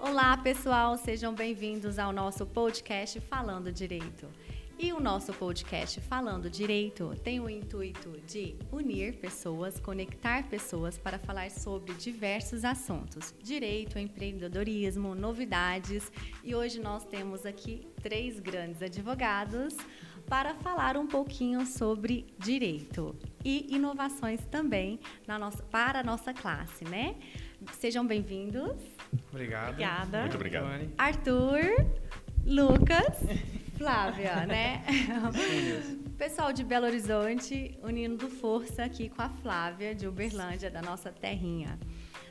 Olá, pessoal, sejam bem-vindos ao nosso podcast Falando Direito. E o nosso podcast Falando Direito tem o intuito de unir pessoas, conectar pessoas para falar sobre diversos assuntos: direito, empreendedorismo, novidades. E hoje nós temos aqui três grandes advogados para falar um pouquinho sobre direito e inovações também na nossa, para a nossa classe, né? Sejam bem-vindos. Obrigado. Obrigada. Muito obrigado. Arthur, Lucas, Flávia, né? Pessoal de Belo Horizonte unindo força aqui com a Flávia de Uberlândia, da nossa terrinha.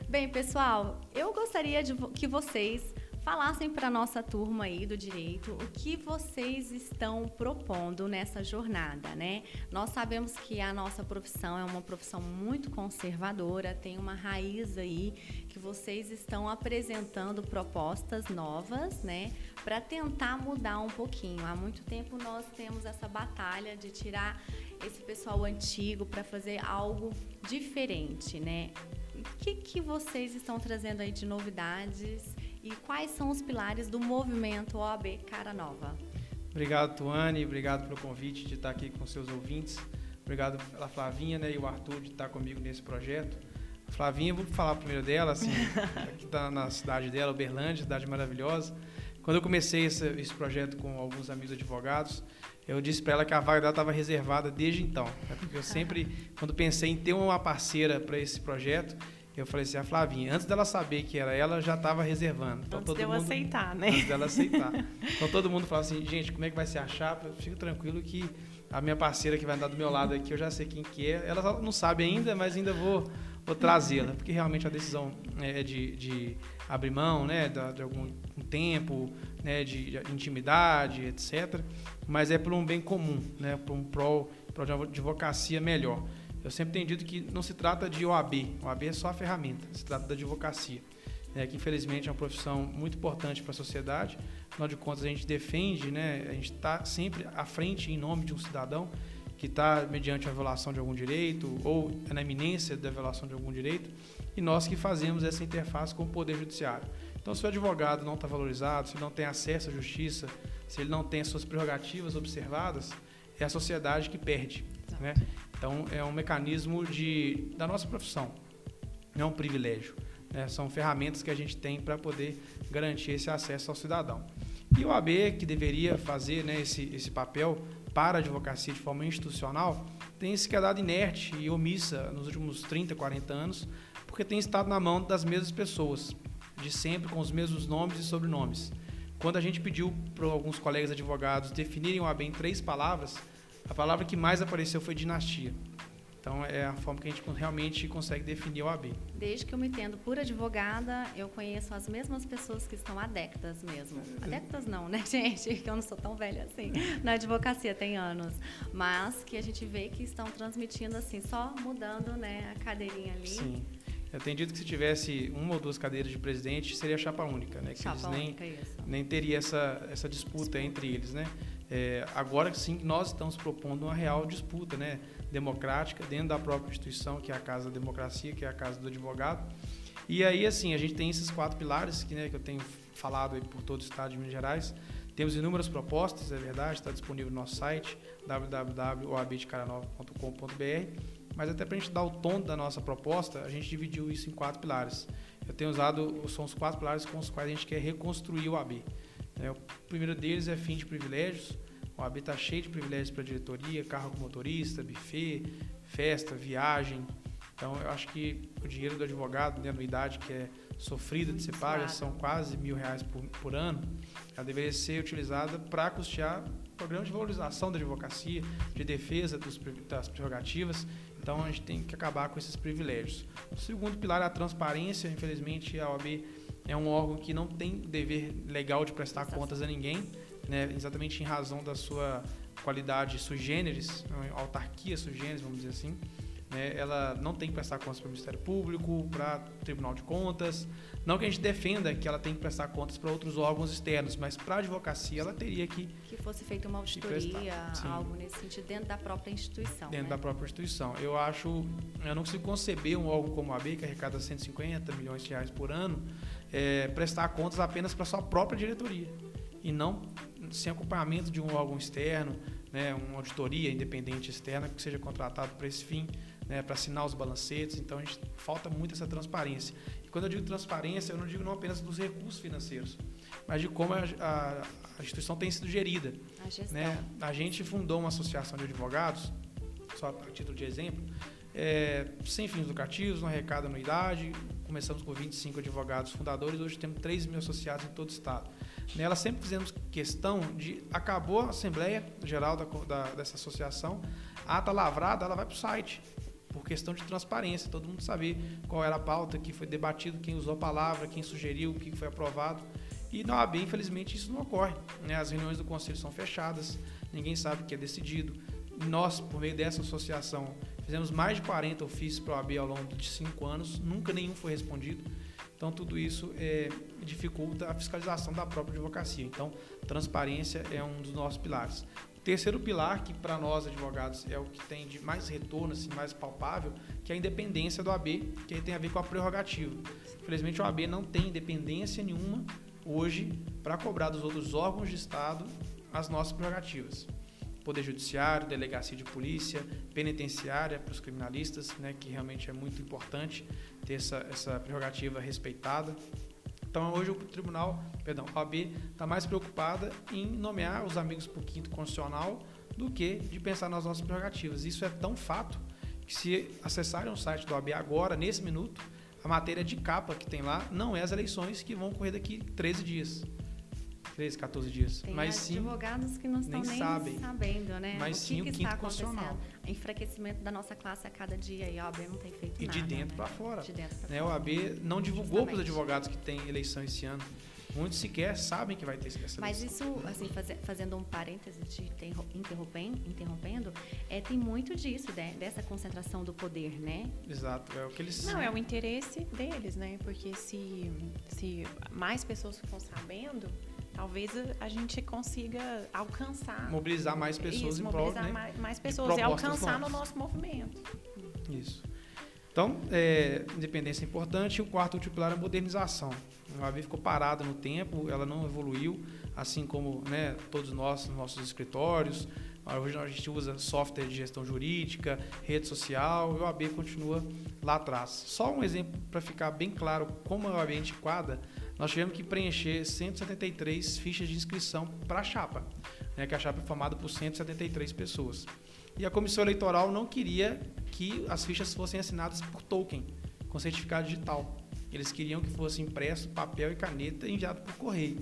Bem, pessoal, eu gostaria de que vocês falassem para a nossa turma aí do direito o que vocês estão propondo nessa jornada, né? Nós sabemos que a nossa profissão é uma profissão muito conservadora, tem uma raiz aí que vocês estão apresentando propostas novas, né, para tentar mudar um pouquinho. Há muito tempo nós temos essa batalha de tirar esse pessoal antigo para fazer algo diferente, né? O que, que vocês estão trazendo aí de novidades e quais são os pilares do movimento OAB Cara Nova? Obrigado, Tuane. Obrigado pelo convite de estar aqui com seus ouvintes. Obrigado pela Flavinha né, e o Arthur de estar comigo nesse projeto. A Flavinha, vou falar primeiro dela, assim, aqui tá na cidade dela, Uberlândia, cidade maravilhosa. Quando eu comecei esse, esse projeto com alguns amigos advogados, eu disse para ela que a vaga dela estava reservada desde então. Né, porque eu sempre, quando pensei em ter uma parceira para esse projeto, eu falei assim, a Flavinha, antes dela saber que era ela, já estava reservando. Então, antes todo mundo, aceitar, né? Antes dela aceitar. então todo mundo falava assim, gente, como é que vai ser a chapa? Fica tranquilo que a minha parceira que vai andar do meu lado aqui, eu já sei quem que é. Ela não sabe ainda, mas ainda vou, vou trazê-la, porque realmente a decisão é de, de abrir mão, né, de, de algum tempo, né, de, de, intimidade, etc. Mas é por um bem comum, né, por um prol, prol de uma advocacia melhor. Eu sempre tenho dito que não se trata de OAB, OAB é só a ferramenta, se trata da advocacia, né, que infelizmente é uma profissão muito importante para a sociedade. Afinal de contas, a gente defende, né, a gente está sempre à frente em nome de um cidadão que está mediante a violação de algum direito ou na iminência da violação de algum direito, e nós que fazemos essa interface com o Poder Judiciário. Então, se o advogado não está valorizado, se ele não tem acesso à justiça, se ele não tem as suas prerrogativas observadas, é a sociedade que perde. Né? Então, é um mecanismo de, da nossa profissão, não é um privilégio. Né? São ferramentas que a gente tem para poder garantir esse acesso ao cidadão. E o AB, que deveria fazer né, esse, esse papel para a advocacia de forma institucional, tem se quedado inerte e omissa nos últimos 30, 40 anos, porque tem estado na mão das mesmas pessoas, de sempre com os mesmos nomes e sobrenomes. Quando a gente pediu para alguns colegas advogados definirem o AB em três palavras, a palavra que mais apareceu foi dinastia. Então é a forma que a gente realmente consegue definir o AB. Desde que eu me entendo por advogada, eu conheço as mesmas pessoas que estão há décadas mesmo. Há décadas não, né, gente? Que eu não sou tão velha assim. Na advocacia tem anos. Mas que a gente vê que estão transmitindo assim, só mudando né, a cadeirinha ali. Sim. Eu tenho dito que se tivesse uma ou duas cadeiras de presidente, seria chapa única, né? Que chapa eles única, nem, isso. nem teria essa, essa disputa entre eles, né? É, agora sim, nós estamos propondo uma real disputa, né? Democrática, dentro da própria instituição, que é a Casa da Democracia, que é a Casa do Advogado. E aí, assim, a gente tem esses quatro pilares que, né, que eu tenho falado por todo o estado de Minas Gerais. Temos inúmeras propostas, é verdade, está disponível no nosso site, www.oabdecaranova.com.br. Mas até para a gente dar o tom da nossa proposta, a gente dividiu isso em quatro pilares. Eu tenho usado, são os quatro pilares com os quais a gente quer reconstruir o AB. É, o primeiro deles é fim de privilégios. O AB está cheio de privilégios para diretoria, carro com motorista, buffet, festa, viagem. Então, eu acho que o dinheiro do advogado, né, anuidade que é sofrida de ser paga, são quase mil reais por, por ano, ela deveria ser utilizada para custear programa de valorização da advocacia, de defesa dos, das prerrogativas. Então, a gente tem que acabar com esses privilégios. O segundo pilar é a transparência. Infelizmente, a OAB é um órgão que não tem dever legal de prestar contas a ninguém, né, exatamente em razão da sua qualidade sui generis, autarquia sui generis, vamos dizer assim. né, ela não tem que prestar contas para o Ministério Público, para o Tribunal de Contas. Não que a gente defenda que ela tem que prestar contas para outros órgãos externos, mas para a advocacia ela teria que. Que fosse feita uma auditoria, algo nesse sentido, dentro da própria instituição. Dentro né? da própria instituição. Eu acho. Eu não consigo conceber um órgão como a AB, que arrecada 150 milhões de reais por ano, é, prestar contas apenas para sua própria diretoria. E não sem acompanhamento de um órgão externo, né, uma auditoria independente externa que seja contratado para esse fim né, para assinar os balancetes. Então, a gente falta muito essa transparência. E quando eu digo transparência, eu não digo não apenas dos recursos financeiros, mas de como a, a, a instituição tem sido gerida. A. Né? A gente fundou uma associação de advogados, só a título de exemplo, é, sem fins lucrativos, não arrecada anuidade. Começamos com 25 advogados fundadores, hoje temos 3 mil associados em todo o estado. Nela sempre fizemos questão de. Acabou a Assembleia Geral da, da, dessa associação, a ata lavrada, ela vai para o site por questão de transparência, todo mundo saber qual era a pauta que foi debatido, quem usou a palavra, quem sugeriu, o que foi aprovado. E na OAB, infelizmente, isso não ocorre. Né? As reuniões do conselho são fechadas, ninguém sabe o que é decidido. Nós, por meio dessa associação, fizemos mais de 40 ofícios para a OAB ao longo de cinco anos, nunca nenhum foi respondido. Então, tudo isso é, dificulta a fiscalização da própria advocacia. Então, transparência é um dos nossos pilares. Terceiro pilar, que para nós advogados é o que tem de mais retorno, assim, mais palpável, que é a independência do AB, que tem a ver com a prerrogativa. Infelizmente, o AB não tem independência nenhuma hoje para cobrar dos outros órgãos de Estado as nossas prerrogativas. Poder Judiciário, Delegacia de Polícia, Penitenciária para os criminalistas, né, que realmente é muito importante ter essa, essa prerrogativa respeitada. Então hoje o tribunal, perdão, a OAB está mais preocupada em nomear os amigos para o quinto constitucional do que de pensar nas nossas prerrogativas. Isso é tão fato que se acessarem o site do OAB agora, nesse minuto, a matéria de capa que tem lá não é as eleições que vão ocorrer daqui 13 dias. 13, 14 dias. Tem mas sim, advogados que não estão nem, nem sabem. sabendo, né? Mas o que sim que o está quinto constitucional. Enfraquecimento da nossa classe a cada dia e a OAB não tem feito E nada. de dentro né? para fora. De dentro pra Né? O fora. AB não divulgou para os advogados que tem eleição esse ano. Muitos sequer sabem que vai ter essa Mas isso, assim, faze- fazendo um parêntese interro- interrompendo, interrompendo é, tem muito disso, né? dessa concentração do poder, né? Exato, é o que eles Não, é o interesse deles, né? Porque se, se mais pessoas ficam sabendo, talvez a- a gente consiga alcançar. mobilizar mais pessoas isso, em prol, mobilizar né? mais, mais pessoas e alcançar no novas. nosso movimento. Isso. Então, é, independência é importante. E o quarto último pilar é a modernização. A OAB ficou parada no tempo, ela não evoluiu, assim como né, todos nós, nos nossos escritórios. Hoje a gente usa software de gestão jurídica, rede social, e a OAB continua lá atrás. Só um exemplo para ficar bem claro como a OAB é antiquada, nós tivemos que preencher 173 fichas de inscrição para a chapa, né, que a chapa é formada por 173 pessoas. E a comissão eleitoral não queria que as fichas fossem assinadas por token, com certificado digital. Eles queriam que fosse impresso papel e caneta enviado por correio.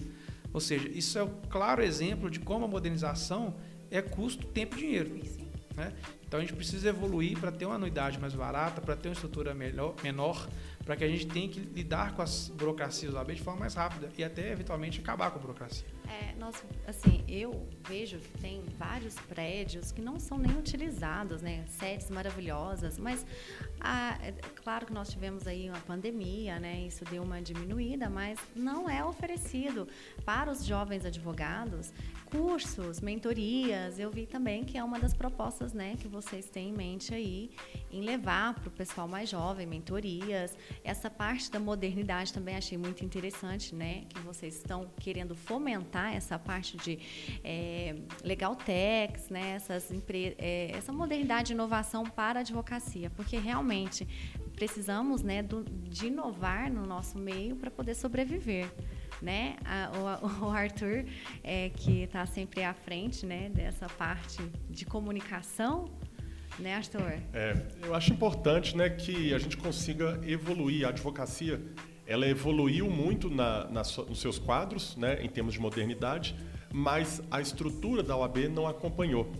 Ou seja, isso é um claro exemplo de como a modernização é custo, tempo e dinheiro. Né? Então a gente precisa evoluir para ter uma anuidade mais barata, para ter uma estrutura melhor, menor, para que a gente tenha que lidar com as burocracias do AB de forma mais rápida e até eventualmente acabar com a burocracia. É, nós, assim, eu vejo que tem vários prédios que não são nem utilizados, né? Sedes maravilhosas, mas ah, é claro que nós tivemos aí uma pandemia, né? Isso deu uma diminuída, mas não é oferecido para os jovens advogados cursos, mentorias. Eu vi também que é uma das propostas, né, que vocês têm em mente aí em levar para o pessoal mais jovem mentorias. Essa parte da modernidade também achei muito interessante, né, que vocês estão querendo fomentar essa parte de é, legal techs, né, essas empre- é, essa modernidade e inovação para a advocacia, porque realmente precisamos, né, do- de inovar no nosso meio para poder sobreviver né? O, o Arthur, é, que está sempre à frente, né, dessa parte de comunicação, né, Arthur? É, eu acho importante né, que a gente consiga evoluir. A advocacia ela evoluiu muito na, na nos seus quadros, né, em termos de modernidade, mas a estrutura da OAB não acompanhou.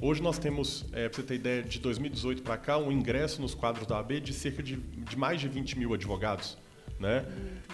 Hoje nós temos, é, para você ter ideia, de 2018 para cá, um ingresso nos quadros da OAB de cerca de, de mais de 20 mil advogados. Né?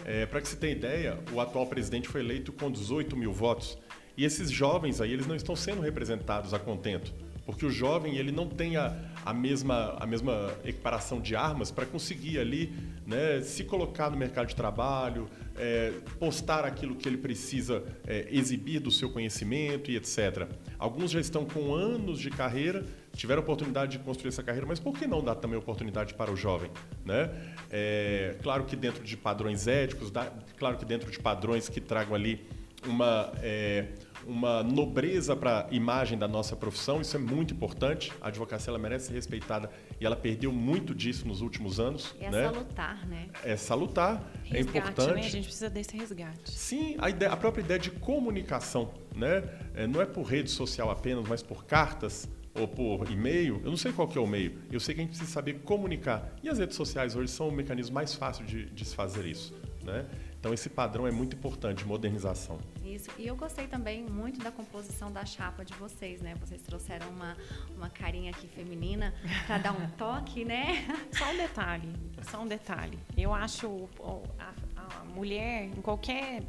É, para que você tenha ideia, o atual presidente foi eleito com 18 mil votos. E esses jovens aí, eles não estão sendo representados a contento. porque o jovem ele não tem a, a, mesma, a mesma equiparação de armas para conseguir ali né, se colocar no mercado de trabalho, é, postar aquilo que ele precisa é, exibir do seu conhecimento e etc. Alguns já estão com anos de carreira, tiveram oportunidade de construir essa carreira, mas por que não dar também oportunidade para o jovem? Né? É, claro que dentro de padrões éticos, claro que dentro de padrões que tragam ali uma é, uma nobreza para a imagem da nossa profissão, isso é muito importante. A advocacia ela merece ser respeitada e ela perdeu muito disso nos últimos anos. É né? salutar, né? É salutar, é resgate, é importante. Né? A gente precisa desse resgate. Sim, a, ideia, a própria ideia de comunicação, né? É, não é por rede social apenas, mas por cartas, ou por e-mail, eu não sei qual que é o meio, eu sei que a gente precisa saber comunicar. E as redes sociais hoje são o mecanismo mais fácil de, de se fazer isso. Né? Então esse padrão é muito importante, modernização. Isso. E eu gostei também muito da composição da chapa de vocês, né? Vocês trouxeram uma, uma carinha aqui feminina para dar um toque, né? Só um detalhe, só um detalhe. Eu acho a, a mulher, em qualquer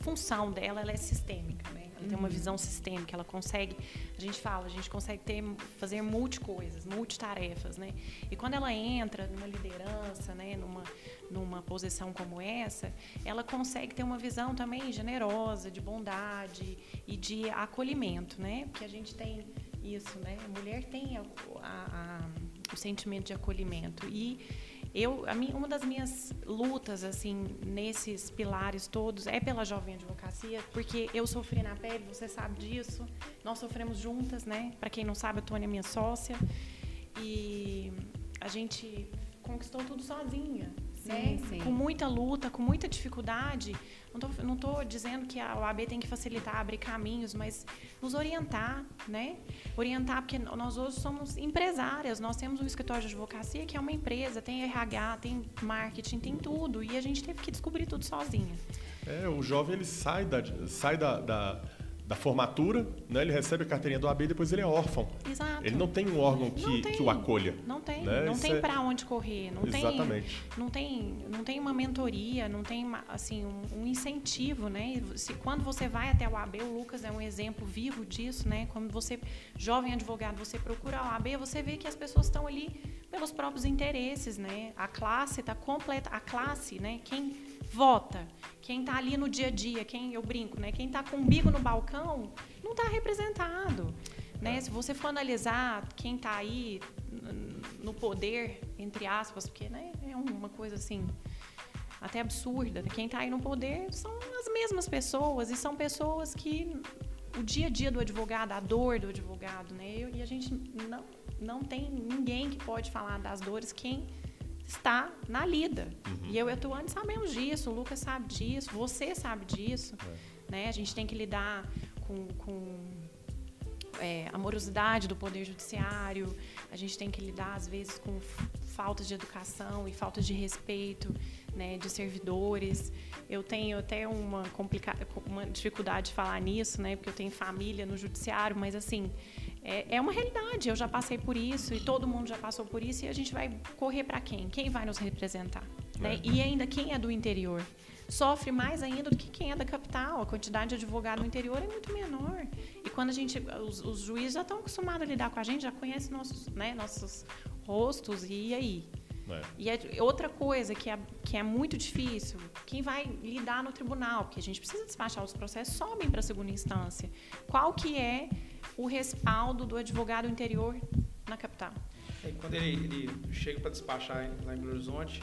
função dela, ela é sistêmica, né? Ela tem uma uhum. visão sistêmica, ela consegue, a gente fala, a gente consegue ter, fazer multi-coisas, multitarefas, né? E quando ela entra numa liderança, né, numa, numa posição como essa, ela consegue ter uma visão também generosa, de bondade e de acolhimento, né? Porque a gente tem isso, né? A mulher tem a, a, a, o sentimento de acolhimento e eu, minha, uma das minhas lutas, assim, nesses pilares todos é pela jovem advocacia, porque eu sofri na pele, você sabe disso. Nós sofremos juntas, né? Para quem não sabe, a Tônia é minha sócia. E a gente conquistou tudo sozinha né? Sim. Com muita luta, com muita dificuldade. Não estou dizendo que a OAB tem que facilitar, abrir caminhos, mas nos orientar, né? Orientar, porque nós hoje somos empresárias, nós temos um escritório de advocacia que é uma empresa, tem RH, tem marketing, tem tudo. E a gente teve que descobrir tudo sozinha. É, o jovem ele sai da, sai da, da da formatura, né? ele recebe a carteirinha do AB e depois ele é órfão. Exato. Ele não tem um órgão que, que o acolha. Não tem. Né? Não Isso tem é... para onde correr. Não Exatamente. Tem, não, tem, não tem uma mentoria, não tem assim, um, um, incentivo. Né? Se, quando você vai até o AB, o Lucas é um exemplo vivo disso. Né? Quando você, jovem advogado, você procura o AB, você vê que as pessoas estão ali pelos próprios interesses. Né? A classe está completa. A classe, né? quem vota. Quem está ali no dia a dia, quem eu brinco, né? Quem está com o umbigo no balcão, não está representado. Né? Se você for analisar quem está aí no poder, entre aspas, porque né, é uma coisa assim até absurda. Né? Quem está aí no poder são as mesmas pessoas e são pessoas que o dia a dia do advogado, a dor do advogado, né? E a gente não, não tem ninguém que pode falar das dores quem está na lida. Uhum. E eu e a Tuane sabemos disso, o Lucas sabe disso, você sabe disso. É. Né? A gente tem que lidar com, com é, amorosidade do Poder Judiciário, a gente tem que lidar, às vezes, com falta de educação e falta de respeito né, de servidores. Eu tenho até uma, complica uma dificuldade de falar nisso, né, porque eu tenho família no Judiciário, mas, assim, é, é uma realidade. Eu já passei por isso e todo mundo já passou por isso e a gente vai correr para quem? Quem vai nos representar? Né? É. E ainda quem é do interior sofre mais ainda do que quem é da capital. A quantidade de advogado no interior é muito menor. E quando a gente, os, os juízes já estão acostumados a lidar com a gente, já conhecem nossos, né, nossos rostos e aí. É. E é outra coisa que é, que é muito difícil, quem vai lidar no tribunal, porque a gente precisa despachar os processos, sobem para a segunda instância. Qual que é o respaldo do advogado interior na capital. E quando ele, ele chega para despachar lá em Belo Horizonte,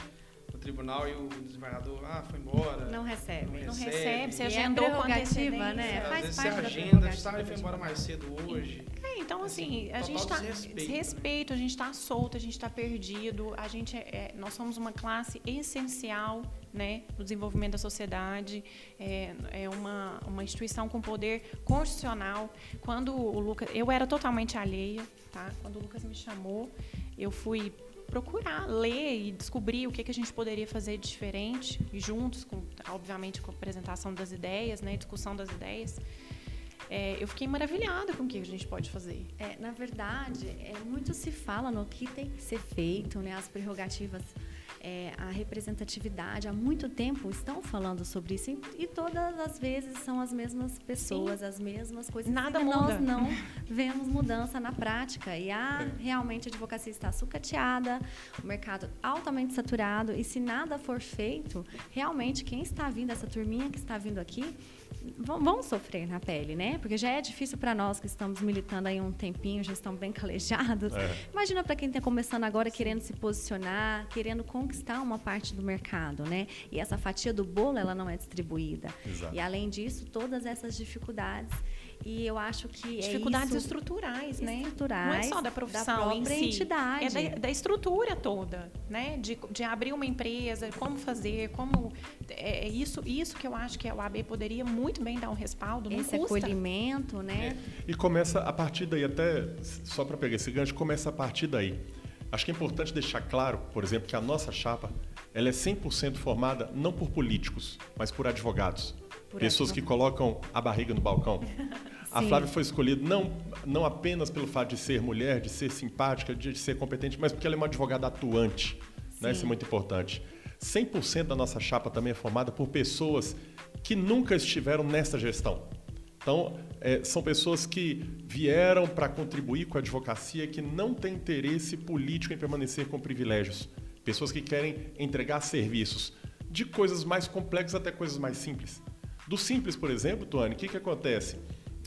no tribunal e o desembargador, ah, foi embora. Não recebe. Não, não recebe, você agendou é prerrogativa, né? É, Faz parte você agenda, sabe, foi embora mais cedo hoje. É, então assim, assim a gente está desrespeito, respeito, a gente está solto, a gente está perdido, a gente é, nós somos uma classe essencial né, no desenvolvimento da sociedade, é, é uma, uma instituição com poder constitucional. Quando o Lucas, eu era totalmente alheia, tá? Quando o Lucas me chamou, eu fui procurar ler e descobrir o que, que a gente poderia fazer de diferente, juntos, com, obviamente, com a apresentação das ideias, né, discussão das ideias. É, eu fiquei maravilhada com o que a gente pode fazer. É, na verdade, é, muito se fala no que tem que ser feito, né, as prerrogativas é, a representatividade. Há muito tempo estão falando sobre isso e, e todas as vezes são as mesmas pessoas, Sim. as mesmas coisas. Nada e muda. Nós não vemos mudança na prática. E a, realmente a advocacia está sucateada, o mercado altamente saturado e se nada for feito, realmente quem está vindo, essa turminha que está vindo aqui, vão sofrer na pele, né? Porque já é difícil para nós que estamos militando aí um tempinho, já estamos bem calejados. É. Imagina para quem está começando agora, querendo se posicionar, querendo conquistar uma parte do mercado, né? E essa fatia do bolo, ela não é distribuída. Exato. E além disso, todas essas dificuldades e eu acho que é dificuldades é estruturais, né? Estruturais. Não é só da profissão da em si, entidade. é da, da, estrutura toda, né? De, de abrir uma empresa, como fazer, como é, é isso, isso que eu acho que a OAB poderia muito bem dar um respaldo. Esse custa. acolhimento, né? É. E começa a partir daí, até só para pegar esse gancho, começa a partir daí. Acho que é importante deixar claro, por exemplo, que a nossa chapa ela é 100% formada não por políticos, mas por advogados. Por pessoas que colocam a barriga no balcão. A Flávia foi escolhida não, não apenas pelo fato de ser mulher, de ser simpática, de, ser competente, mas porque ela é uma advogada atuante. Né? Isso é muito importante. 100% da nossa chapa também é formada por pessoas que nunca estiveram nessa gestão. Então, é, são pessoas que vieram para contribuir com a advocacia que não têm interesse político em permanecer com privilégios. Pessoas que querem entregar serviços de coisas mais complexas até coisas mais simples. Do simples, por exemplo, Tuane, o que, que acontece?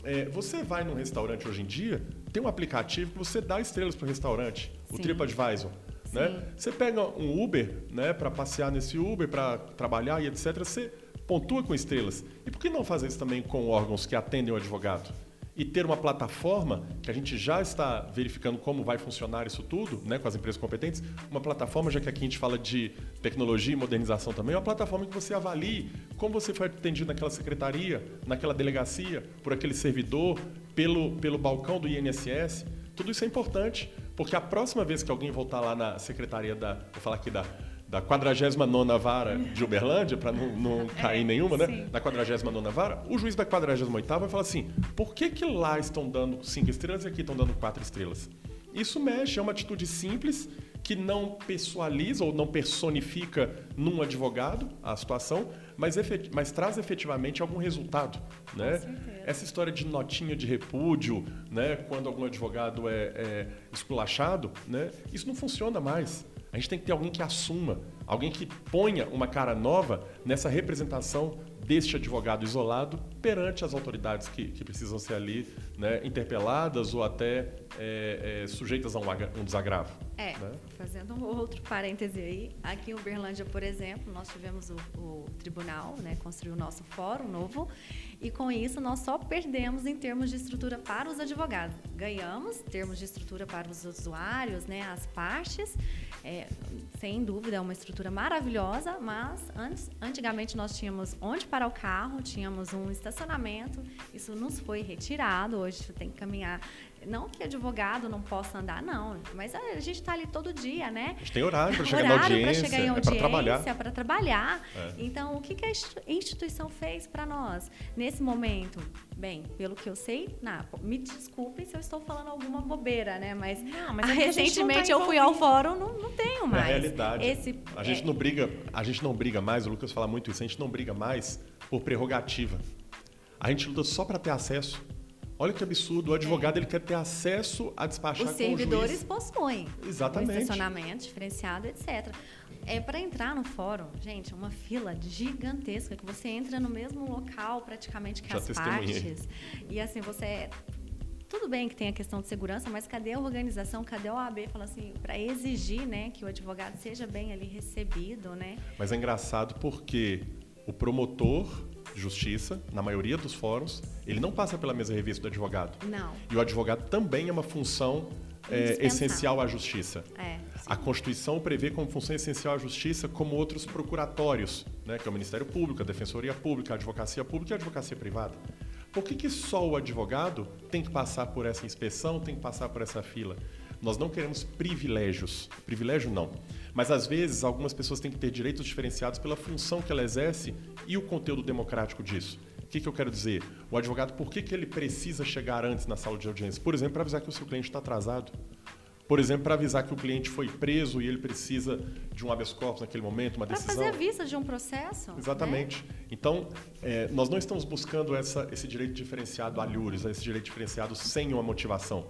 É, você vai num restaurante hoje em dia, tem um aplicativo que você dá estrelas para o restaurante, Sim. o TripAdvisor. Né? Você pega um Uber né, para passear nesse Uber, para trabalhar e etc. Você pontua com estrelas. E por que não fazer isso também com órgãos que atendem o advogado? E ter uma plataforma, que a gente já está verificando como vai funcionar isso tudo, né, com as empresas competentes, uma plataforma, já que aqui a gente fala de tecnologia e modernização também, uma plataforma que você avalie como você foi atendido naquela secretaria, naquela delegacia, por aquele servidor, pelo, pelo balcão do INSS. Tudo isso é importante, porque a próxima vez que alguém voltar lá na secretaria da, vou falar aqui da da 49 vara de Uberlândia, para não, não é, cair é, nenhuma, né? Sim. Da 49 vara, o juiz da 48 vai falar assim: por que, que lá estão dando cinco estrelas e aqui estão dando quatro estrelas? Isso mexe, é uma atitude simples que não pessoaliza ou não personifica num advogado a situação, mas, efet mas traz efetivamente algum resultado. Né? Essa história de notinha de repúdio, né? quando algum advogado é, é esculachado, né? isso não funciona mais. A gente tem que ter alguém que assuma, alguém que ponha uma cara nova nessa representação deste advogado isolado perante as autoridades que, que precisam ser ali né, interpeladas ou até é, é, sujeitas a um, um desagravo. É, né? fazendo um outro parêntese aí, aqui em Uberlândia, por exemplo, nós tivemos o, o tribunal, né, construiu o nosso fórum novo, e com isso nós só perdemos em termos de estrutura para os advogados. Ganhamos termos de estrutura para os usuários, né, as partes, é, sem dúvida é uma estrutura maravilhosa, mas antes, antigamente nós tínhamos onde parar o carro, tínhamos um estacionamento, isso nos foi retirado, hoje você tem que caminhar não que advogado não possa andar, não, mas a gente está ali todo dia, né? A gente tem horário para chegar horário na audiência, chegar em audiência, é para trabalhar. Para trabalhar. É. Então, o que, que a instituição fez para nós nesse momento? Bem, pelo que eu sei, na, me desculpem se eu estou falando alguma bobeira, né? Mas, não, mas é recentemente tá eu fui ao fórum, não, não tenho mais. É a realidade. Esse, a gente é... não briga, a gente não briga mais, o Lucas fala muito isso, a gente não briga mais por prerrogativa. A gente luta só para ter acesso. Olha que absurdo, o advogado é. ele quer ter acesso a despachar Os servidores possuem. Exatamente. Um estacionamento diferenciado, etc. É para entrar no fórum, gente, uma fila gigantesca que você entra no mesmo local praticamente que Já as partes. E assim, você é tudo bem que tem a questão de segurança, mas cadê a organização, cadê o OAB? Fala assim, para exigir, né, que o advogado seja bem ali recebido, né? Mas é engraçado porque o promotor justiça, na maioria dos fóruns, ele não passa pela mesa revista do advogado. Não. E o advogado também é uma função é, essencial à justiça. É, a Constituição prevê como função essencial à justiça como outros procuratórios, né, que é o Ministério Público, a Defensoria Pública, a Advocacia Pública e a Advocacia Privada. Por que, que só o advogado tem que passar por essa inspeção, tem que passar por essa fila? Nós não queremos privilégios. Privilégio não. Mas às vezes algumas pessoas têm que ter direitos diferenciados pela função que ela exerce e o conteúdo democrático disso. O que, que eu quero dizer? O advogado, por que, que ele precisa chegar antes na sala de audiência? Por exemplo, para avisar que o seu cliente está atrasado. Por exemplo, para avisar que o cliente foi preso e ele precisa de um habeas corpus naquele momento, uma Para decisão. fazer a vista de um processo. né? Exatamente. Então, é, nós não estamos buscando essa, esse direito diferenciado alhures, esse direito diferenciado sem uma motivação.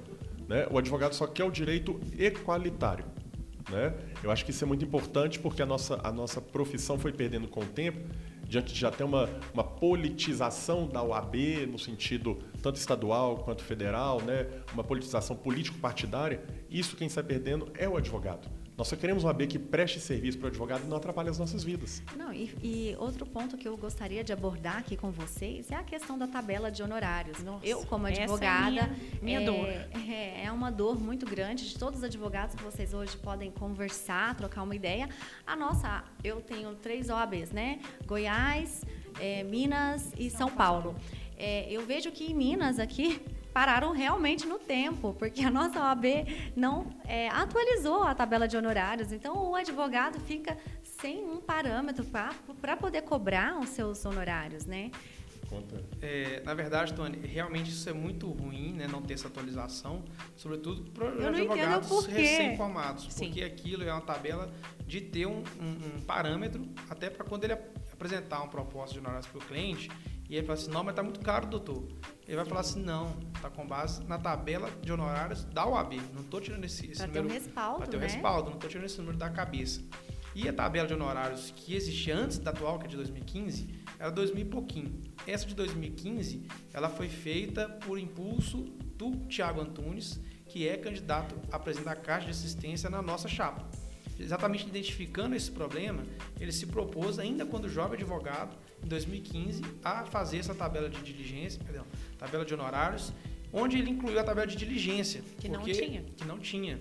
Né? O advogado só quer o direito equalitário. Né? Eu acho que isso é muito importante porque a nossa, a nossa profissão foi perdendo com o tempo, diante de já ter uma, uma politização da OAB no sentido tanto estadual quanto federal, né? uma politização político-partidária. Isso quem sai perdendo é o advogado. Nós só queremos uma OAB que preste serviço para o advogado e não atrapalhe as nossas vidas. Não, e, e outro ponto que eu gostaria de abordar aqui com vocês é a questão da tabela de honorários. Nossa, eu, como essa é advogada, minha- minha é, dor. É, é uma dor muito grande de todos os advogados que vocês hoje podem conversar, trocar uma ideia. A nossa, eu tenho três OABs, né? Goiás, é, Minas e São Paulo. É, eu vejo que em Minas aqui pararam realmente no tempo, porque a nossa OAB não é, atualizou a tabela de honorários. Então, o advogado fica sem um parâmetro para poder cobrar os seus honorários, né? Conta. É, na verdade, Tony, realmente isso é muito ruim, né, não ter essa atualização, sobretudo para advogados por recém-formados, porque aquilo é uma tabela de ter um, um- um parâmetro, até para quando ele ap- apresentar uma proposta de honorários para o cliente, e ele fala assim, não, mas está muito caro, doutor. Ele vai falar assim, não, está com base na tabela de honorários da OAB, não estou tirando esse, esse Para ter um número respaldo, para ter o né? respaldo, não estou tirando esse número da cabeça. E a tabela de honorários que existia antes da atual, que é de 2015, era 2000 e pouquinho. Essa de 2015, ela foi feita por impulso do Tiago Antunes, que é candidato a presidente da Caixa de Assistência na nossa chapa. Exatamente identificando esse problema, ele se propôs, ainda quando jovem advogado, em 2015, a fazer essa tabela de diligência, perdão, tabela de honorários, onde ele incluiu a tabela de diligência. Que não porque- tinha. Que não tinha.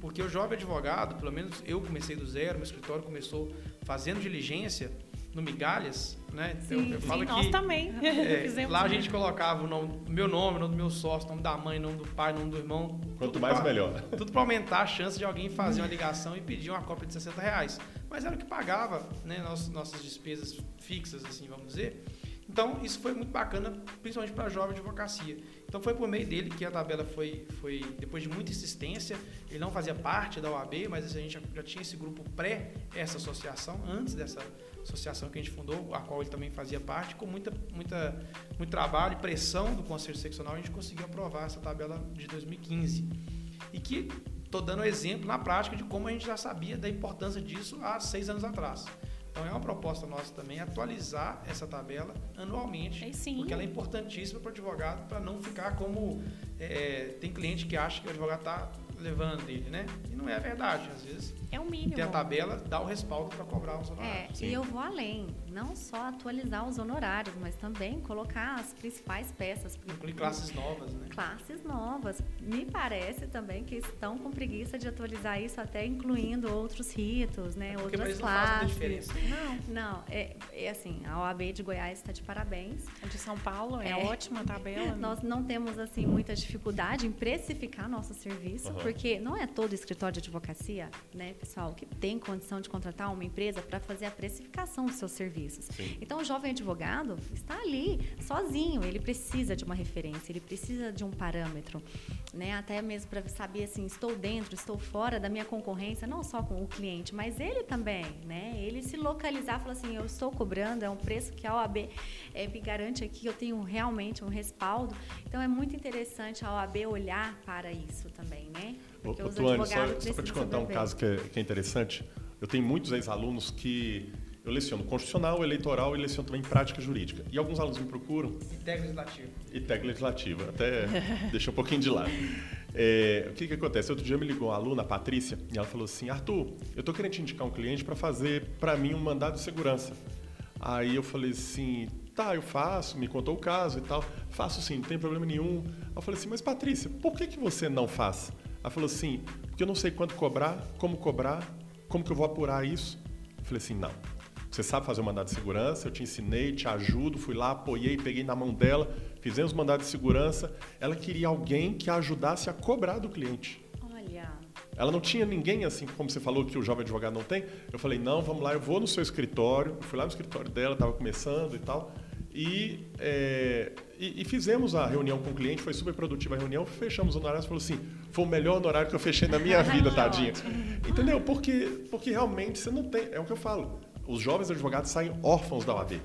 Porque o jovem advogado, pelo menos eu comecei do zero, meu escritório começou fazendo diligência no Migalhas, né? Então, Sim, eu Sim, falo nós que também. é, lá a gente colocava o nome, meu nome, o nome do meu sócio, o nome da mãe, o nome do pai, o nome do irmão. Quanto tudo mais, pra- melhor. Tudo para aumentar a chance de alguém fazer uma ligação e pedir uma cópia de 60 reais. Mas era o que pagava né, nossas, nossas despesas fixas, assim, vamos dizer. Então, isso foi muito bacana, principalmente para a jovem advocacia. Então, foi por meio dele que a tabela foi, foi, depois de muita insistência, ele não fazia parte da OAB, mas a gente já, já tinha esse grupo pré essa associação, antes dessa associação que a gente fundou, a qual ele também fazia parte, com muita, muita, muito trabalho e pressão do Conselho Seccional, a gente conseguiu aprovar essa tabela de 2015. E que estou dando exemplo na prática de como a gente já sabia da importância disso há seis anos atrás. Então é uma proposta nossa também atualizar essa tabela anualmente, É, porque ela é importantíssima para o advogado para não ficar como é, tem cliente que acha que o advogado está levando dele, né? E não é a verdade, às vezes É o mínimo. ter a tabela dá o respaldo para cobrar os É, honorários. Sim. e eu vou além, não só atualizar os honorários, mas também colocar as principais peças. Inclui classes novas, né? Classes novas. Me parece também que estão com preguiça de atualizar isso, até incluindo outros ritos, né? Porque pra outras eles não faz muita classes. diferença. Não, não, é, é assim, a OAB de Goiás está de parabéns. A de São Paulo é, É. ótima a tabela. Nós não temos assim muita dificuldade em precificar nosso serviço, Aham. porque não é todo escritório de advocacia, né, pessoal, que tem condição de contratar uma empresa para fazer a precificação dos seus serviços. Sim. Então, o jovem advogado está ali, sozinho, ele precisa de uma referência, ele precisa de um parâmetro, né? Até mesmo para saber assim, estou dentro, estou fora da minha concorrência, não só com o cliente, mas ele também, né? Ele se localizar, falar assim, eu estou cobrando, é um preço que a OAB eh, me garante aqui, eu tenho realmente um respaldo. Então, é muito interessante a OAB olhar para isso também, né? Porque ô, os Tuane, só, só para te contar um caso que é, que é interessante, eu tenho muitos ex-alunos que eu leciono constitucional, eleitoral e leciono também prática jurídica. E alguns alunos me procuram E técnico legislativo. e técnica legislativa, até deixa um pouquinho de lado. É, o que, que acontece? Outro dia me ligou uma aluna, a Patrícia, e ela falou assim: Arthur, eu estou querendo te indicar um cliente para fazer para mim um mandado de segurança. Aí eu falei assim: tá, eu faço, me contou o caso e tal. Faço sim, não tem problema nenhum. Eu falei assim: mas Patrícia, por que, que você não faz? Ela falou assim: porque eu não sei quanto cobrar, como cobrar, como que eu vou apurar isso. Eu falei assim: não. Você sabe fazer o mandado de segurança, eu te ensinei, te ajudo, fui lá, apoiei, peguei na mão dela, fizemos o mandado de segurança. Ela queria alguém que a ajudasse a cobrar do cliente. Olha, Ela não tinha ninguém assim, como você falou que o jovem advogado não tem. Eu falei, não, vamos lá, eu vou no seu escritório. Eu fui lá no escritório dela, estava começando e tal. E, é, E, e, fizemos a reunião com o cliente, foi super produtiva a reunião, fechamos o honorário e falou assim, foi o melhor honorário que eu fechei na minha vida, tadinha. Entendeu? Porque, porque realmente você não tem, é o que eu falo, os jovens advogados saem órfãos da OAB.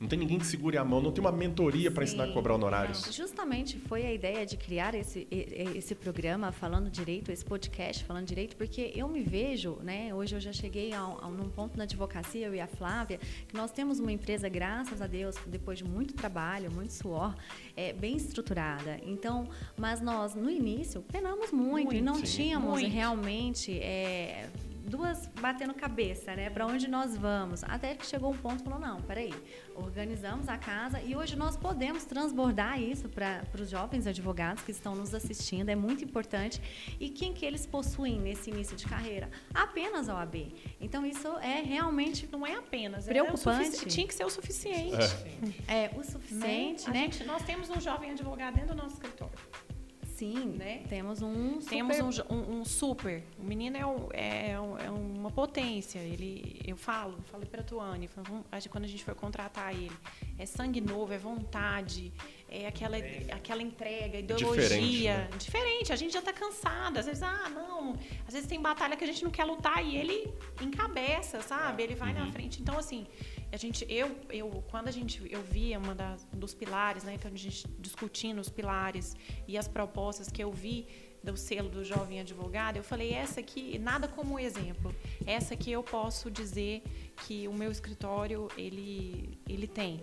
Não tem ninguém que segure a mão, não tem uma mentoria para ensinar a cobrar honorários. Não, justamente foi a ideia de criar esse, esse programa falando direito, esse podcast falando direito, porque eu me vejo, né? Hoje eu já cheguei a, a num ponto na advocacia, eu e a Flávia, que nós temos uma empresa, graças a Deus, depois de muito trabalho, muito suor, é, bem estruturada. Então, mas nós, no início, penamos muito, muito e não tínhamos muito. realmente. É, duas batendo cabeça, né? Para onde nós vamos? Até que chegou um ponto e falou: não, peraí, organizamos a casa e hoje nós podemos transbordar isso para os jovens advogados que estão nos assistindo, é muito importante. E quem que eles possuem nesse início de carreira? Apenas a OAB. Então isso é realmente. Não é apenas, é preocupante. É tinha que ser o suficiente. É, é o suficiente, né? né? Gente, nós temos um jovem advogado dentro do nosso escritório. Sim, né? Temos um super... Temos um, um, um, super. O menino é, um, é, é, uma potência. Ele, eu falo, falei para a Tuane, quando a gente foi contratar ele, é sangue novo, é vontade, é aquela, aquela entrega, ideologia. Diferente, né? Diferente. A gente já está cansado. Às vezes, ah, não. Às vezes tem batalha que a gente não quer lutar e ele encabeça, sabe? Ele vai uhum. na frente. Então, assim, a gente, eu, eu, quando a gente, eu via uma das, dos pilares, né, que a gente discutindo os pilares e as propostas que eu vi do selo do jovem advogado, eu falei essa aqui nada como exemplo, essa que eu posso dizer que o meu escritório ele ele tem.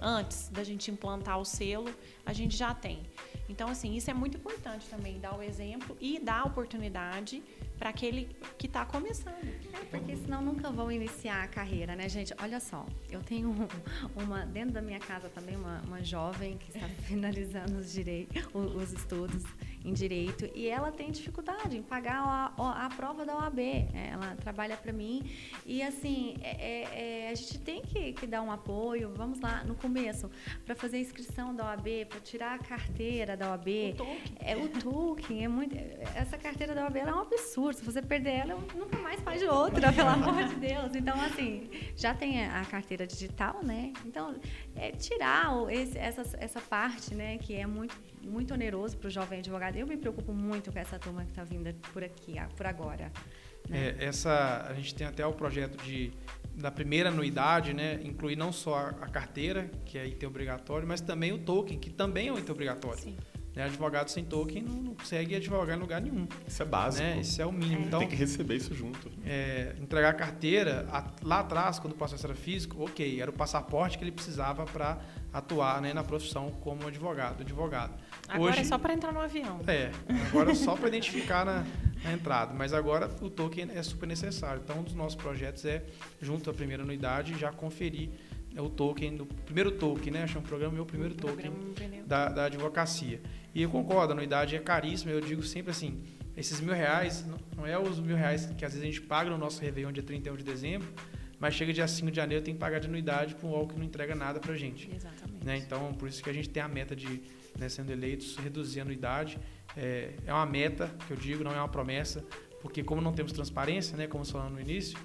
Antes da gente implantar o selo, a gente já tem. Então assim isso é muito importante também dar o exemplo e dar a oportunidade para aquele que está começando. É, porque senão nunca vão iniciar a carreira, né, gente? Olha só, eu tenho uma, dentro da minha casa também, uma, uma jovem que está finalizando os, direitos, os estudos em direito e ela tem dificuldade em pagar a, a prova da OAB. É, ela trabalha para mim e assim é, é, é, a gente tem que, que, dar um apoio. Vamos lá no começo para fazer a inscrição da OAB, para tirar a carteira da OAB. O token. É o token é muito. Essa carteira da OAB é um absurdo. Se você perder ela, nunca mais faz outra, pelo amor de Deus. Então assim já tem a carteira digital, né? Então é tirar esse, essa, essa parte, né, que é muito muito oneroso para o jovem advogado. Eu me preocupo muito com essa turma que está vindo por aqui, por agora. Né? É, essa, a gente tem até o projeto de da primeira anuidade, né, incluir não só a, a carteira, que é item obrigatório, mas também o token, que também é um item obrigatório. Sim. Né, advogado sem token não, não, consegue advogar em lugar nenhum. Isso é básico. Né? Isso é o mínimo. É. Então, tem que receber isso junto. É, entregar a carteira, a, lá atrás, quando o processo era físico, ok, era o passaporte que ele precisava para atuar né, na profissão como advogado. advogado. Agora Hoje, é só para entrar no avião. É, agora é só para identificar na, na, entrada. Mas agora o token é super necessário. Então, um dos nossos projetos é, junto à primeira anuidade, já conferir o token, do primeiro token, né? Chama o programa Meu Primeiro Token da, da advocacia. E eu concordo, a anuidade é caríssima. Eu digo sempre assim, esses mil reais, não é os mil reais que às vezes a gente paga no nosso Réveillon dia 31 de dezembro, mas chega dia 5 de janeiro tem que pagar de anuidade para um UOL que não entrega nada para a gente. Exatamente. Né? Então, por isso que a gente tem a meta de né, sendo eleitos, reduzir a anuidade. É, é uma meta, que eu digo, não é uma promessa, porque como não temos transparência, né, como falando no início,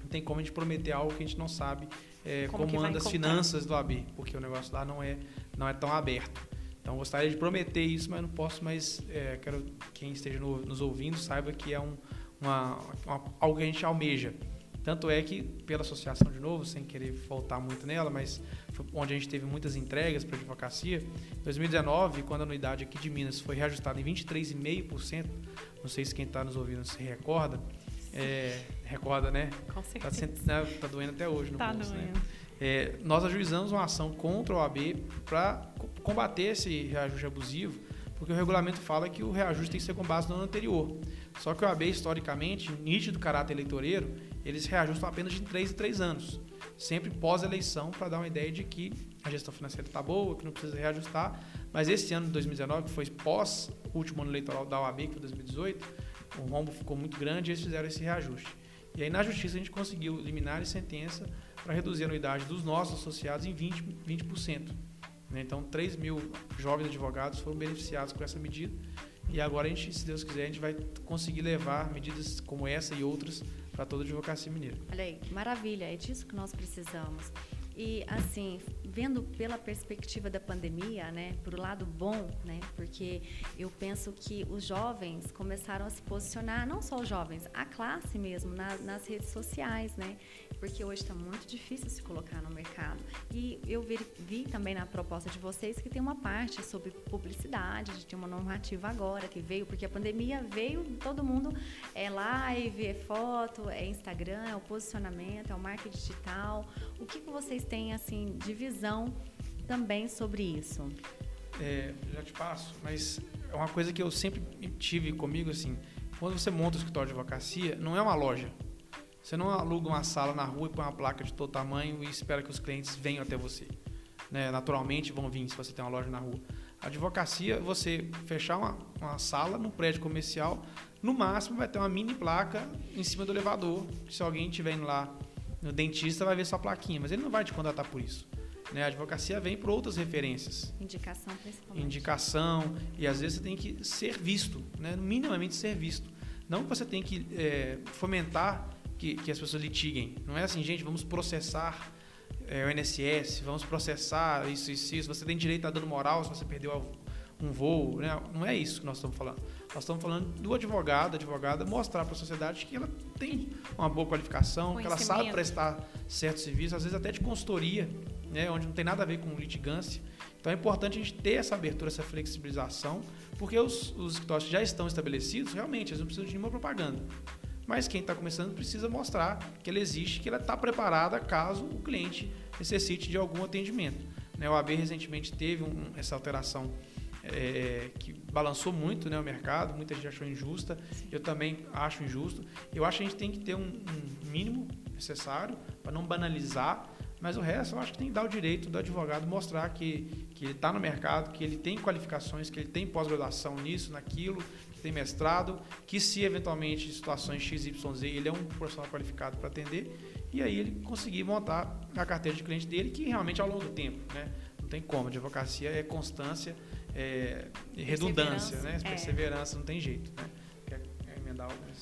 não tem como a gente prometer algo que a gente não sabe é, como, como anda as finanças do AB, porque o negócio lá não é, não é tão aberto. Então, gostaria de prometer isso, mas não posso mais. É, quero quem esteja no, nos ouvindo saiba que é um, uma, uma, algo que a gente almeja. Tanto é que, pela associação, de novo, sem querer voltar muito nela, mas onde a gente teve muitas entregas para a advocacia, em 2019, quando a anuidade aqui de Minas foi reajustada em 23,5%, não sei se quem está nos ouvindo se recorda, é, recorda, né? Com tá certeza. Está né, tá doendo até hoje no tá bolso, né? doendo. né? É, nós ajuizamos uma ação contra o AB para combater esse reajuste abusivo, porque o regulamento fala que o reajuste tem que ser com base no ano anterior. Só que o AB, historicamente, nítido caráter eleitoreiro, eles reajustam apenas de 3 em 3 anos, sempre pós-eleição, para dar uma ideia de que a gestão financeira está boa, que não precisa reajustar. Mas esse ano de 2019, que foi pós último ano eleitoral da OAB, que foi 2018, o rombo ficou muito grande e eles fizeram esse reajuste. E aí, na justiça, a gente conseguiu eliminar a sentença para reduzir a anuidade dos nossos associados em 20%. 20%. Né? Então, 3 mil jovens advogados foram beneficiados com essa medida. E agora, a gente, se Deus quiser, a gente vai conseguir levar medidas como essa e outras para toda a advocacia mineira. Olha aí, maravilha, é disso que nós precisamos. E assim, vendo pela perspectiva da pandemia, né, por lado bom, né, porque eu penso que os jovens começaram a se posicionar, não só os jovens, a classe mesmo, na, nas redes sociais, né, porque hoje está muito difícil se colocar no mercado. E eu vi, vi, também na proposta de vocês que tem uma parte sobre publicidade, a gente tem uma normativa agora que veio, porque a pandemia veio, todo mundo é live, é foto, é Instagram, é o posicionamento, é o marketing digital. O que, que vocês têm assim de visão também sobre isso? É, já te passo, mas é uma coisa que eu sempre tive comigo assim. Quando você monta o escritório de advocacia, não é uma loja. Você não aluga uma sala na rua e põe uma placa de todo tamanho e espera que os clientes venham até você. Né? Naturalmente vão vir se você tem uma loja na rua. A advocacia, você fechar uma, uma sala num prédio comercial, no máximo vai ter uma mini placa em cima do elevador. Se alguém estiver indo lá no dentista, vai ver sua plaquinha, mas ele não vai te contratar por isso. Né? A advocacia vem por outras referências. Indicação principalmente. Indicação, e às vezes você tem que ser visto, né? minimamente ser visto. Não que você tem que é, fomentar que, que as pessoas litiguem. Não é assim, gente, vamos processar é, o INSS, vamos processar isso, isso, isso. Você tem direito a dando moral se você perdeu um voo. Né? Não é isso que nós estamos falando. Nós estamos falando do advogado, advogada, mostrar para a sociedade que ela tem uma boa qualificação, que ela sabe prestar certo serviço, às vezes até de consultoria, né? onde não tem nada a ver com litigância. Então é importante a gente ter essa abertura, essa flexibilização, porque os, os escritórios que já estão estabelecidos, realmente, eles não precisam de nenhuma propaganda. Mas quem está começando precisa mostrar que ela existe, que ela está preparada caso o cliente necessite de algum atendimento. Né, o AB recentemente teve um, essa alteração é, que balançou muito né, o mercado, muita gente achou injusta, eu também acho injusto. Eu acho que a gente tem que ter um, um mínimo necessário para não banalizar, mas o resto eu acho que tem que dar o direito do advogado mostrar que, que ele está no mercado, que ele tem qualificações, que ele tem pós-graduação nisso, naquilo, que tem mestrado, que se eventualmente em situações XYZ ele é um profissional qualificado para atender, e aí ele conseguir montar a carteira de cliente dele, que realmente ao longo do tempo, né? Não tem como, a advocacia é constância, é redundância, né? É. Perseverança, não tem jeito, né?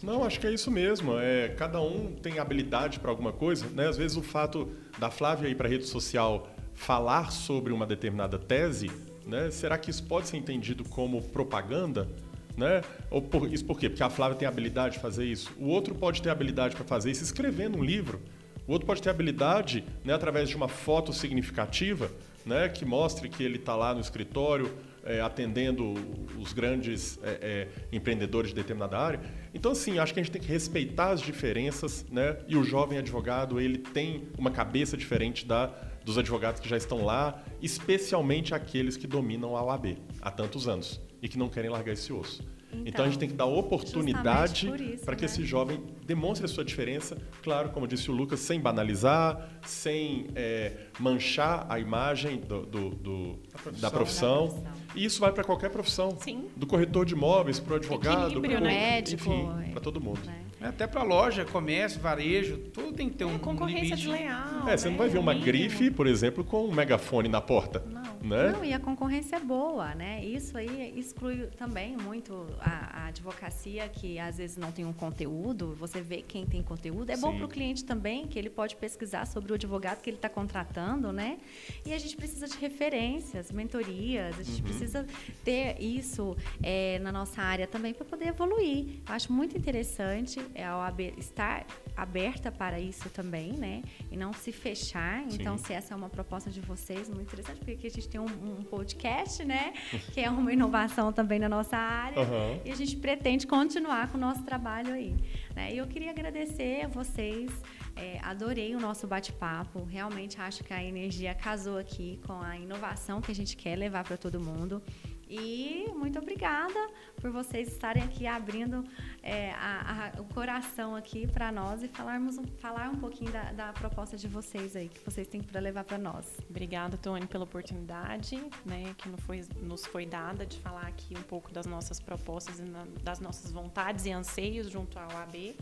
Não, acho que é isso mesmo. É, cada um tem habilidade para alguma coisa. Né? Às vezes o fato da Flávia ir para a rede social falar sobre uma determinada tese, né? será que isso pode ser entendido como propaganda? Né? Ou por, isso por quê? Porque a Flávia tem habilidade de fazer isso. O outro pode ter habilidade para fazer isso escrevendo um livro. O outro pode ter habilidade, né, através de uma foto significativa, né, que mostre que ele está lá no escritório é, atendendo os grandes é, é, empreendedores de determinada área. Então, assim, acho que a gente tem que respeitar as diferenças, né? E o jovem advogado, ele tem uma cabeça diferente da dos advogados que já estão lá, especialmente aqueles que dominam a OAB há tantos anos e que não querem largar esse osso. Então, então a gente tem que dar oportunidade para que né? esse jovem demonstre a sua diferença, claro, como disse o Lucas, sem banalizar, sem é, manchar a imagem do, do, do da, profissão. da, profissão. E isso vai para qualquer profissão. Sim. Do corretor de imóveis para o advogado, para né? médico, para todo mundo. É. É, até para loja, comércio, varejo, tudo tem que ter é, um concorrência limite. desleal. É, você não vai ver uma grife, por exemplo, com um megafone na porta. Não. Né? Não, e a concorrência é boa, né? Isso aí exclui também muito a, a advocacia, que às vezes não tem um conteúdo, você vê quem tem conteúdo. É Sim. bom para o cliente também, que ele pode pesquisar sobre o advogado que ele está contratando, né? E a gente precisa de referências, mentorias, a gente uhum. precisa ter isso é, na nossa área também para poder evoluir. Eu acho muito interessante é, a OAB estar aberta para isso também, né? E não se fechar. Então, Sim. se essa é uma proposta de vocês, muito interessante, porque a gente tem um, um podcast, né? Que é uma inovação também na nossa área. Uhum. E a gente pretende continuar com o nosso trabalho aí. Né? E eu queria agradecer a vocês. É, adorei o nosso bate-papo. Realmente acho que a energia casou aqui com a inovação que a gente quer levar para todo mundo. E muito obrigada por vocês estarem aqui abrindo é, a, a, o coração aqui para nós e falarmos, falar um pouquinho da, da, proposta de vocês aí, que vocês têm para levar para nós. Obrigada, Tony, pela oportunidade né, que nos foi, nos foi dada de falar aqui um pouco das nossas propostas das nossas vontades e anseios junto ao AB.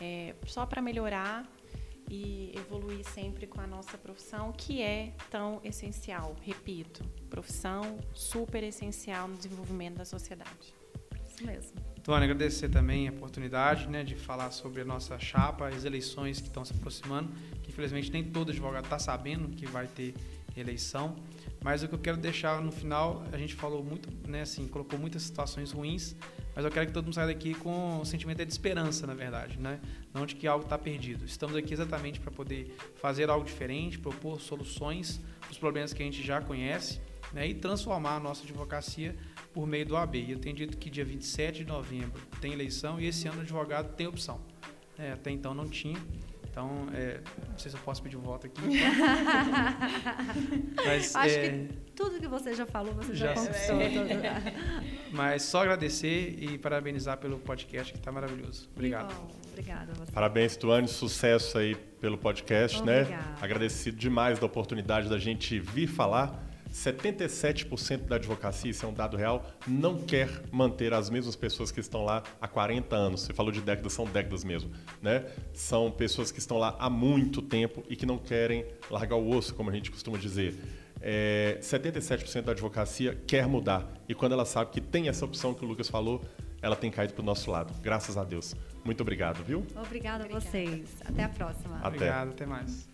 É, só para melhorar e evoluir sempre com a nossa profissão, que é tão essencial. Repito, profissão super essencial no desenvolvimento da sociedade. Isso mesmo. Tony, agradecer também a oportunidade né, de falar sobre a nossa chapa, as eleições que estão se aproximando, que infelizmente nem todo advogado está sabendo que vai ter eleição. Mas o que eu quero deixar no final, a gente falou muito, né, assim, colocou muitas situações ruins, mas eu quero que todo mundo saia daqui com um sentimento de esperança, na verdade, né? Não de que algo está perdido. Estamos aqui exatamente para poder fazer algo diferente, propor soluções para os problemas que a gente já conhece né, e transformar a nossa advocacia por meio do AB. E eu tenho dito que dia 27 de novembro tem eleição e esse ano o advogado tem opção. É, até então não tinha. Então, é, não sei se eu posso pedir voto aqui. Mas, Acho é, que tudo que você já falou, você já, já conquistou. Mas só agradecer e parabenizar pelo podcast, que está maravilhoso. Obrigado. Obrigada a você. Parabéns, Tuane. Sucesso aí pelo podcast, né? Obrigada. né? Agradecido demais da oportunidade da gente vir falar 77% da advocacia, isso é um dado real, não quer manter as mesmas pessoas que estão lá há 40 anos. Você falou de décadas, são décadas mesmo, né? São pessoas que estão lá há muito tempo e que não querem largar o osso, como a gente costuma dizer. É, 77% da advocacia quer mudar e quando ela sabe que tem essa opção que o Lucas falou, ela tem caído para o nosso lado. Graças a Deus. Muito obrigado, viu? Obrigada a vocês. Até a próxima. Até. Obrigado, até mais.